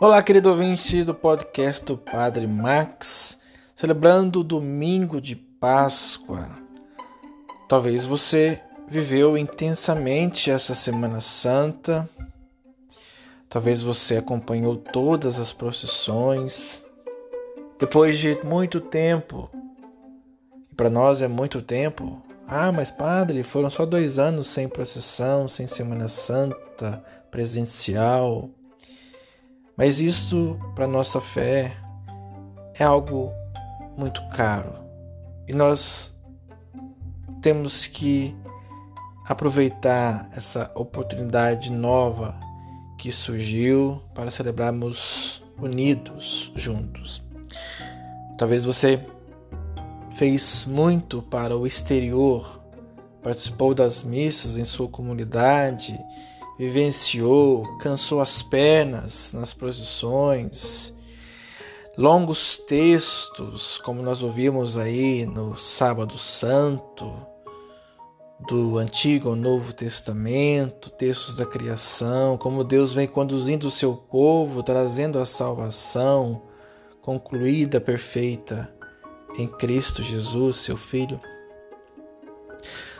Olá, querido ouvinte do podcast do Padre Max, celebrando o domingo de Páscoa. Talvez você viveu intensamente essa Semana Santa, talvez você acompanhou todas as procissões. Depois de muito tempo, e para nós é muito tempo, ah, mas padre, foram só dois anos sem procissão, sem Semana Santa presencial. Mas isso, para nossa fé, é algo muito caro. E nós temos que aproveitar essa oportunidade nova que surgiu para celebrarmos unidos juntos. Talvez você fez muito para o exterior, participou das missas em sua comunidade vivenciou, cansou as pernas nas procissões, longos textos, como nós ouvimos aí no Sábado Santo, do Antigo ao Novo Testamento, textos da criação, como Deus vem conduzindo o seu povo, trazendo a salvação concluída, perfeita em Cristo Jesus, seu Filho.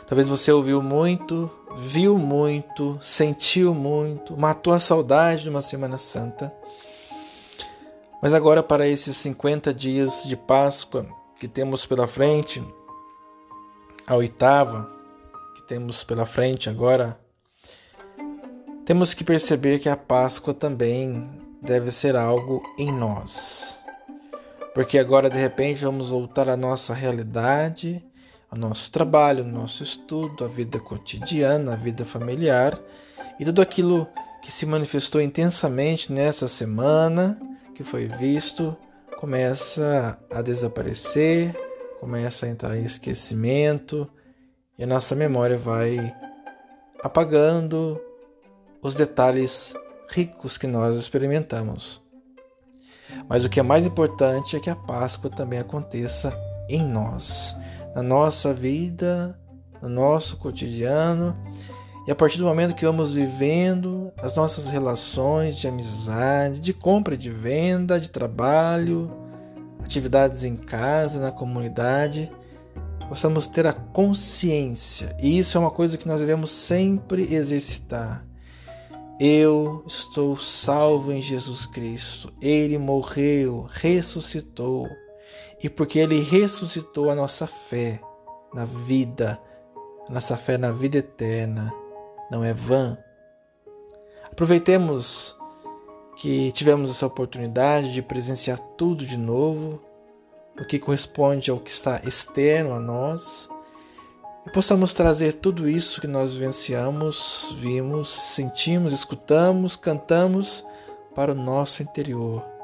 Talvez você ouviu muito, viu muito, sentiu muito, matou a saudade de uma Semana Santa. Mas agora, para esses 50 dias de Páscoa que temos pela frente, a oitava que temos pela frente agora, temos que perceber que a Páscoa também deve ser algo em nós. Porque agora, de repente, vamos voltar à nossa realidade ao nosso trabalho, ao nosso estudo, à vida cotidiana, à vida familiar e tudo aquilo que se manifestou intensamente nessa semana, que foi visto, começa a desaparecer, começa a entrar em esquecimento e a nossa memória vai apagando os detalhes ricos que nós experimentamos. Mas o que é mais importante é que a Páscoa também aconteça em nós na nossa vida, no nosso cotidiano. E a partir do momento que vamos vivendo as nossas relações de amizade, de compra e de venda, de trabalho, atividades em casa, na comunidade, possamos ter a consciência. E isso é uma coisa que nós devemos sempre exercitar. Eu estou salvo em Jesus Cristo. Ele morreu, ressuscitou e porque ele ressuscitou a nossa fé na vida, nossa fé na vida eterna, não é vã. Aproveitemos que tivemos essa oportunidade de presenciar tudo de novo, o que corresponde ao que está externo a nós, e possamos trazer tudo isso que nós vivenciamos, vimos, sentimos, escutamos, cantamos para o nosso interior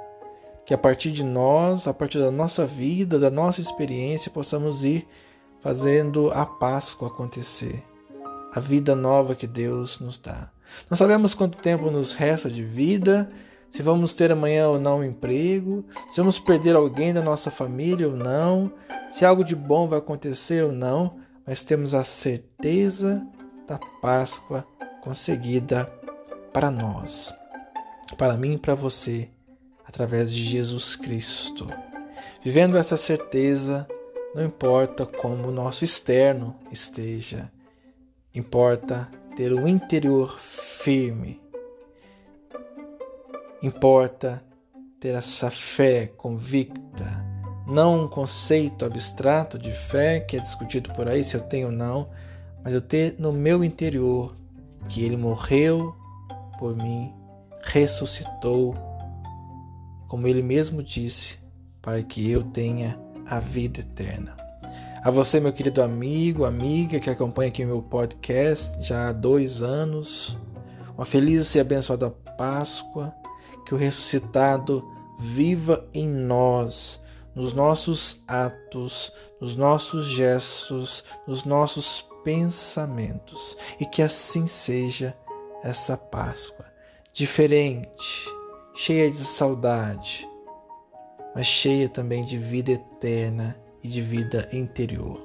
que a partir de nós, a partir da nossa vida, da nossa experiência, possamos ir fazendo a Páscoa acontecer, a vida nova que Deus nos dá. Não sabemos quanto tempo nos resta de vida, se vamos ter amanhã ou não um emprego, se vamos perder alguém da nossa família ou não, se algo de bom vai acontecer ou não, mas temos a certeza da Páscoa conseguida para nós, para mim e para você através de Jesus Cristo. Vivendo essa certeza, não importa como o nosso externo esteja, importa ter o interior firme. Importa ter essa fé convicta, não um conceito abstrato de fé que é discutido por aí se eu tenho ou não, mas eu ter no meu interior que ele morreu por mim, ressuscitou como ele mesmo disse, para que eu tenha a vida eterna. A você, meu querido amigo, amiga que acompanha aqui o meu podcast já há dois anos, uma feliz e abençoada Páscoa, que o ressuscitado viva em nós, nos nossos atos, nos nossos gestos, nos nossos pensamentos, e que assim seja essa Páscoa diferente cheia de saudade, mas cheia também de vida eterna e de vida interior.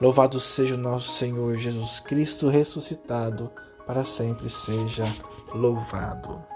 Louvado seja o nosso Senhor Jesus Cristo ressuscitado, para sempre seja louvado.